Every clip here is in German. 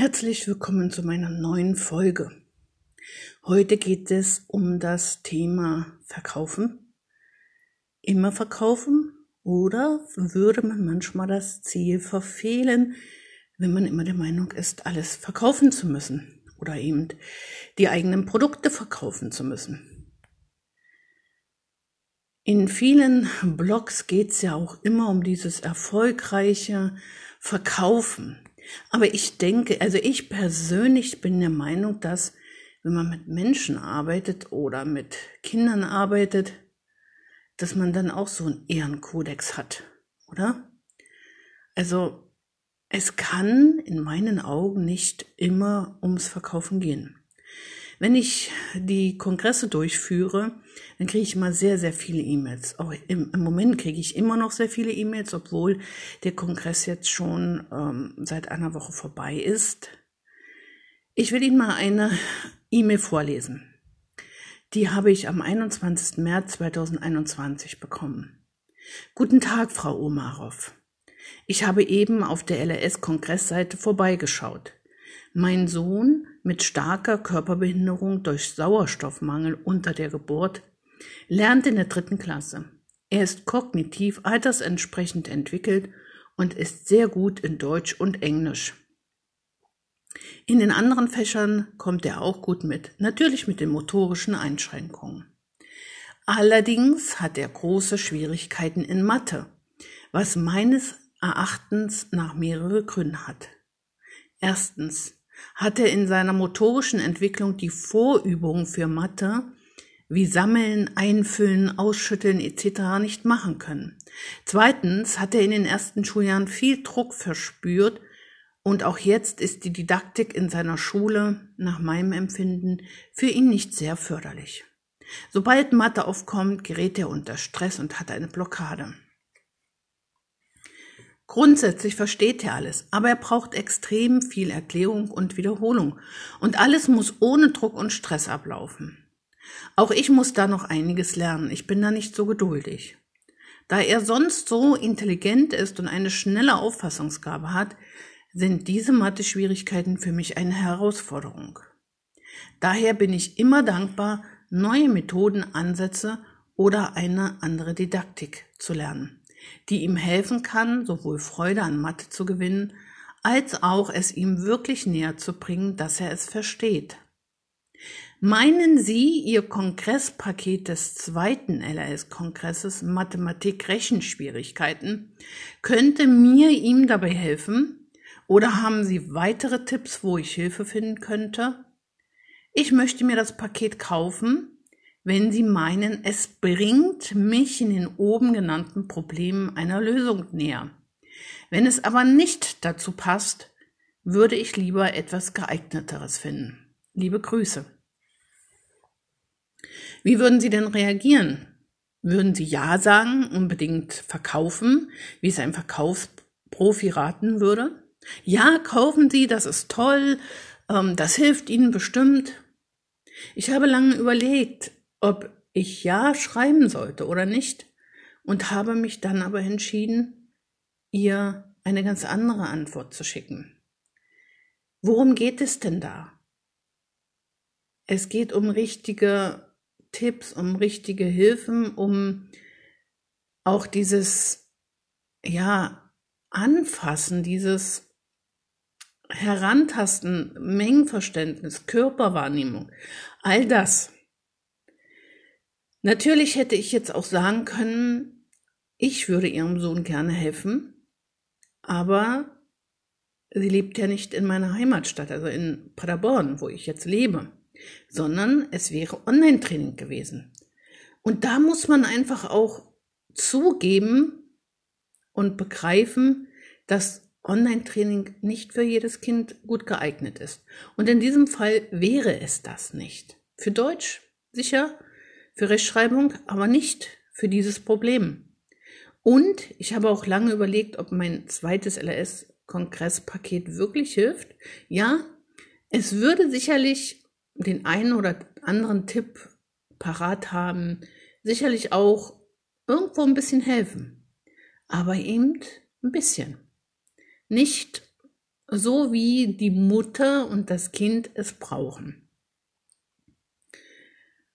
Herzlich willkommen zu meiner neuen Folge. Heute geht es um das Thema Verkaufen. Immer verkaufen oder würde man manchmal das Ziel verfehlen, wenn man immer der Meinung ist, alles verkaufen zu müssen oder eben die eigenen Produkte verkaufen zu müssen. In vielen Blogs geht es ja auch immer um dieses erfolgreiche Verkaufen. Aber ich denke, also ich persönlich bin der Meinung, dass wenn man mit Menschen arbeitet oder mit Kindern arbeitet, dass man dann auch so einen Ehrenkodex hat, oder? Also es kann in meinen Augen nicht immer ums Verkaufen gehen. Wenn ich die Kongresse durchführe, dann kriege ich immer sehr, sehr viele E-Mails. Auch im, im, Moment kriege ich immer noch sehr viele E-Mails, obwohl der Kongress jetzt schon ähm, seit einer Woche vorbei ist. Ich will Ihnen mal eine E-Mail vorlesen. Die habe ich am 21. März 2021 bekommen. Guten Tag, Frau Omarov. Ich habe eben auf der LRS-Kongressseite vorbeigeschaut. Mein Sohn mit starker Körperbehinderung durch Sauerstoffmangel unter der Geburt lernt in der dritten Klasse. Er ist kognitiv altersentsprechend entwickelt und ist sehr gut in Deutsch und Englisch. In den anderen Fächern kommt er auch gut mit, natürlich mit den motorischen Einschränkungen. Allerdings hat er große Schwierigkeiten in Mathe, was meines Erachtens nach mehrere Gründe hat. Erstens, hat er in seiner motorischen Entwicklung die Vorübungen für Mathe wie Sammeln, Einfüllen, Ausschütteln etc. nicht machen können. Zweitens hat er in den ersten Schuljahren viel Druck verspürt und auch jetzt ist die Didaktik in seiner Schule, nach meinem Empfinden, für ihn nicht sehr förderlich. Sobald Mathe aufkommt, gerät er unter Stress und hat eine Blockade. Grundsätzlich versteht er alles, aber er braucht extrem viel Erklärung und Wiederholung. Und alles muss ohne Druck und Stress ablaufen. Auch ich muss da noch einiges lernen. Ich bin da nicht so geduldig. Da er sonst so intelligent ist und eine schnelle Auffassungsgabe hat, sind diese Mathe-Schwierigkeiten für mich eine Herausforderung. Daher bin ich immer dankbar, neue Methoden, Ansätze oder eine andere Didaktik zu lernen die ihm helfen kann, sowohl Freude an Mathe zu gewinnen, als auch es ihm wirklich näher zu bringen, dass er es versteht. Meinen Sie, Ihr Kongresspaket des zweiten LRS-Kongresses Mathematik-Rechenschwierigkeiten könnte mir ihm dabei helfen? Oder haben Sie weitere Tipps, wo ich Hilfe finden könnte? Ich möchte mir das Paket kaufen wenn Sie meinen, es bringt mich in den oben genannten Problemen einer Lösung näher. Wenn es aber nicht dazu passt, würde ich lieber etwas geeigneteres finden. Liebe Grüße. Wie würden Sie denn reagieren? Würden Sie Ja sagen, unbedingt verkaufen, wie es ein Verkaufsprofi raten würde? Ja, kaufen Sie, das ist toll, ähm, das hilft Ihnen bestimmt. Ich habe lange überlegt, ob ich ja schreiben sollte oder nicht und habe mich dann aber entschieden, ihr eine ganz andere Antwort zu schicken. Worum geht es denn da? Es geht um richtige Tipps, um richtige Hilfen, um auch dieses, ja, Anfassen, dieses Herantasten, Mengenverständnis, Körperwahrnehmung, all das. Natürlich hätte ich jetzt auch sagen können, ich würde ihrem Sohn gerne helfen, aber sie lebt ja nicht in meiner Heimatstadt, also in Paderborn, wo ich jetzt lebe, sondern es wäre Online-Training gewesen. Und da muss man einfach auch zugeben und begreifen, dass Online-Training nicht für jedes Kind gut geeignet ist. Und in diesem Fall wäre es das nicht. Für Deutsch sicher, für Rechtschreibung, aber nicht für dieses Problem. Und ich habe auch lange überlegt, ob mein zweites LRS-Kongresspaket wirklich hilft. Ja, es würde sicherlich den einen oder anderen Tipp parat haben, sicherlich auch irgendwo ein bisschen helfen. Aber eben ein bisschen. Nicht so wie die Mutter und das Kind es brauchen.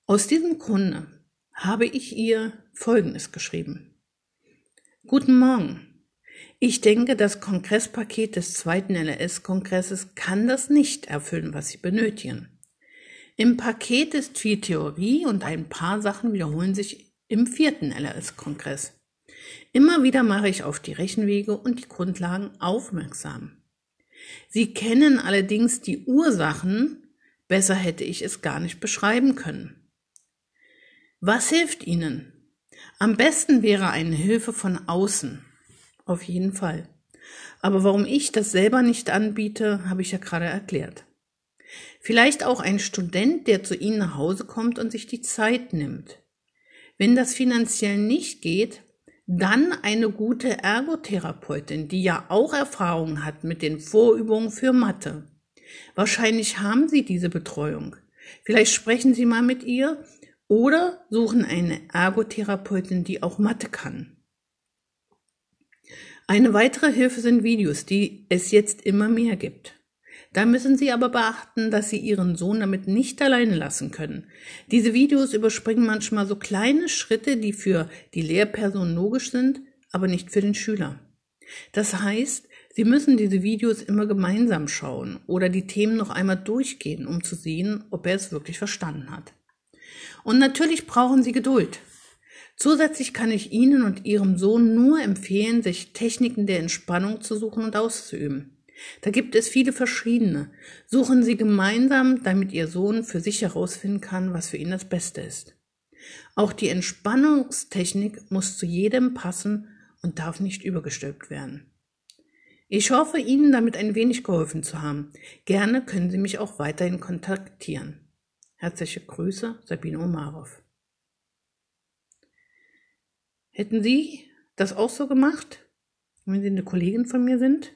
Aus diesem Grunde habe ich ihr Folgendes geschrieben. Guten Morgen. Ich denke, das Kongresspaket des zweiten LRS-Kongresses kann das nicht erfüllen, was Sie benötigen. Im Paket ist viel Theorie und ein paar Sachen wiederholen sich im vierten LRS-Kongress. Immer wieder mache ich auf die Rechenwege und die Grundlagen aufmerksam. Sie kennen allerdings die Ursachen, besser hätte ich es gar nicht beschreiben können. Was hilft Ihnen? Am besten wäre eine Hilfe von außen. Auf jeden Fall. Aber warum ich das selber nicht anbiete, habe ich ja gerade erklärt. Vielleicht auch ein Student, der zu Ihnen nach Hause kommt und sich die Zeit nimmt. Wenn das finanziell nicht geht, dann eine gute Ergotherapeutin, die ja auch Erfahrung hat mit den Vorübungen für Mathe. Wahrscheinlich haben Sie diese Betreuung. Vielleicht sprechen Sie mal mit ihr oder suchen eine Ergotherapeutin, die auch Mathe kann. Eine weitere Hilfe sind Videos, die es jetzt immer mehr gibt. Da müssen Sie aber beachten, dass Sie Ihren Sohn damit nicht alleine lassen können. Diese Videos überspringen manchmal so kleine Schritte, die für die Lehrperson logisch sind, aber nicht für den Schüler. Das heißt, Sie müssen diese Videos immer gemeinsam schauen oder die Themen noch einmal durchgehen, um zu sehen, ob er es wirklich verstanden hat. Und natürlich brauchen Sie Geduld. Zusätzlich kann ich Ihnen und Ihrem Sohn nur empfehlen, sich Techniken der Entspannung zu suchen und auszuüben. Da gibt es viele verschiedene. Suchen Sie gemeinsam, damit Ihr Sohn für sich herausfinden kann, was für ihn das Beste ist. Auch die Entspannungstechnik muss zu jedem passen und darf nicht übergestülpt werden. Ich hoffe, Ihnen damit ein wenig geholfen zu haben. Gerne können Sie mich auch weiterhin kontaktieren. Herzliche Grüße, Sabine Omarov. Hätten Sie das auch so gemacht, wenn Sie eine Kollegin von mir sind?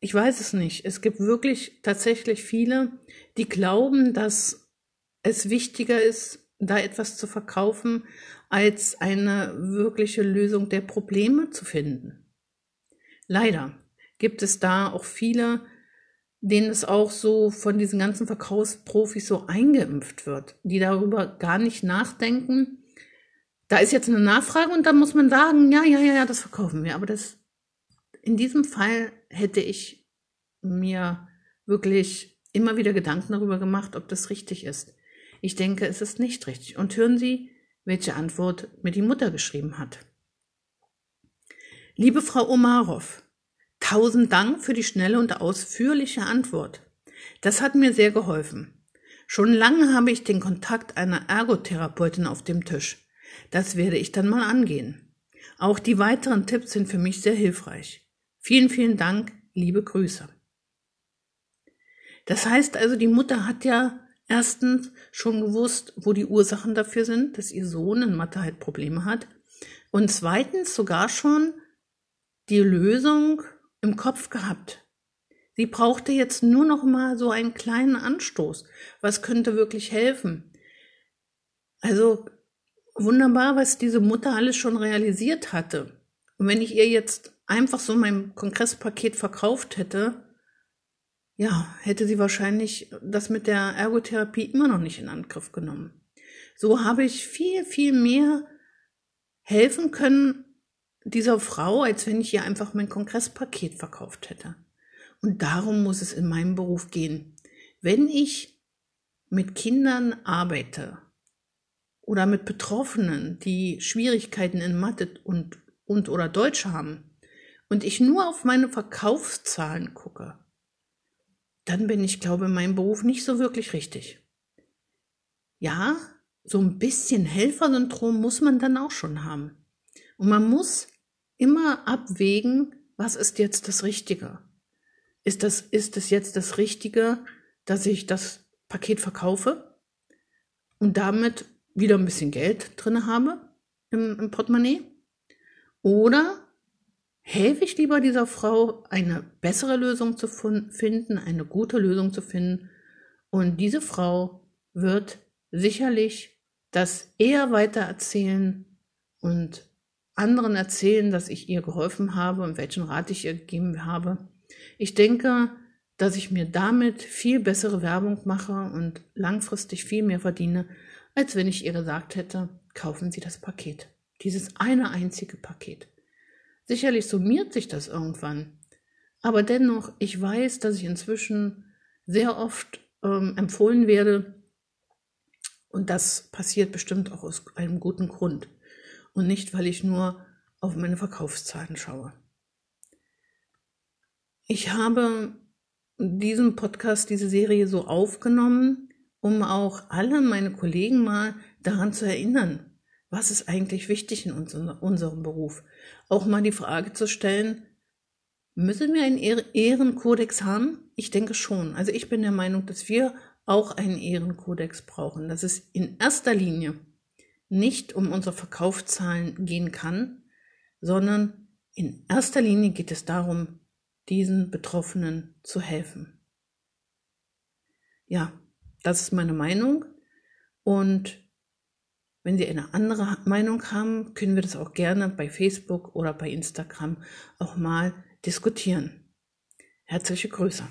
Ich weiß es nicht. Es gibt wirklich tatsächlich viele, die glauben, dass es wichtiger ist, da etwas zu verkaufen, als eine wirkliche Lösung der Probleme zu finden. Leider gibt es da auch viele, denen es auch so von diesen ganzen Verkaufsprofis so eingeimpft wird, die darüber gar nicht nachdenken. Da ist jetzt eine Nachfrage und dann muss man sagen, ja, ja, ja, ja, das verkaufen wir. Aber das in diesem Fall hätte ich mir wirklich immer wieder Gedanken darüber gemacht, ob das richtig ist. Ich denke, es ist nicht richtig. Und hören Sie, welche Antwort mir die Mutter geschrieben hat. Liebe Frau Omarov, tausend Dank für die schnelle und ausführliche Antwort. Das hat mir sehr geholfen. Schon lange habe ich den Kontakt einer Ergotherapeutin auf dem Tisch. Das werde ich dann mal angehen. Auch die weiteren Tipps sind für mich sehr hilfreich. Vielen, vielen Dank, liebe Grüße. Das heißt also, die Mutter hat ja erstens schon gewusst, wo die Ursachen dafür sind, dass ihr Sohn in Mathe halt Probleme hat. Und zweitens sogar schon die Lösung im Kopf gehabt. Sie brauchte jetzt nur noch mal so einen kleinen Anstoß. Was könnte wirklich helfen? Also wunderbar, was diese Mutter alles schon realisiert hatte. Und wenn ich ihr jetzt einfach so mein Kongresspaket verkauft hätte, ja, hätte sie wahrscheinlich das mit der Ergotherapie immer noch nicht in Angriff genommen. So habe ich viel, viel mehr helfen können dieser Frau, als wenn ich ihr einfach mein Kongresspaket verkauft hätte. Und darum muss es in meinem Beruf gehen. Wenn ich mit Kindern arbeite oder mit Betroffenen, die Schwierigkeiten in Mathe und, und oder Deutsch haben, und ich nur auf meine Verkaufszahlen gucke, dann bin ich, glaube in meinem Beruf nicht so wirklich richtig. Ja, so ein bisschen Helfersyndrom muss man dann auch schon haben. Und man muss immer abwägen, was ist jetzt das Richtige? Ist das, ist es jetzt das Richtige, dass ich das Paket verkaufe und damit wieder ein bisschen Geld drin habe im, im Portemonnaie? Oder helfe ich lieber dieser Frau, eine bessere Lösung zu finden, eine gute Lösung zu finden. Und diese Frau wird sicherlich das eher weiter erzählen und anderen erzählen, dass ich ihr geholfen habe und welchen Rat ich ihr gegeben habe. Ich denke, dass ich mir damit viel bessere Werbung mache und langfristig viel mehr verdiene, als wenn ich ihr gesagt hätte, kaufen Sie das Paket. Dieses eine einzige Paket. Sicherlich summiert sich das irgendwann. Aber dennoch, ich weiß, dass ich inzwischen sehr oft ähm, empfohlen werde, und das passiert bestimmt auch aus einem guten Grund und nicht, weil ich nur auf meine Verkaufszahlen schaue. Ich habe diesen Podcast, diese Serie so aufgenommen, um auch alle meine Kollegen mal daran zu erinnern, was ist eigentlich wichtig in unserem Beruf. Auch mal die Frage zu stellen, müssen wir einen Ehrenkodex haben? Ich denke schon. Also ich bin der Meinung, dass wir auch einen Ehrenkodex brauchen, dass es in erster Linie nicht um unsere Verkaufszahlen gehen kann, sondern in erster Linie geht es darum, diesen Betroffenen zu helfen. Ja, das ist meine Meinung und wenn Sie eine andere Meinung haben, können wir das auch gerne bei Facebook oder bei Instagram auch mal diskutieren. Herzliche Grüße.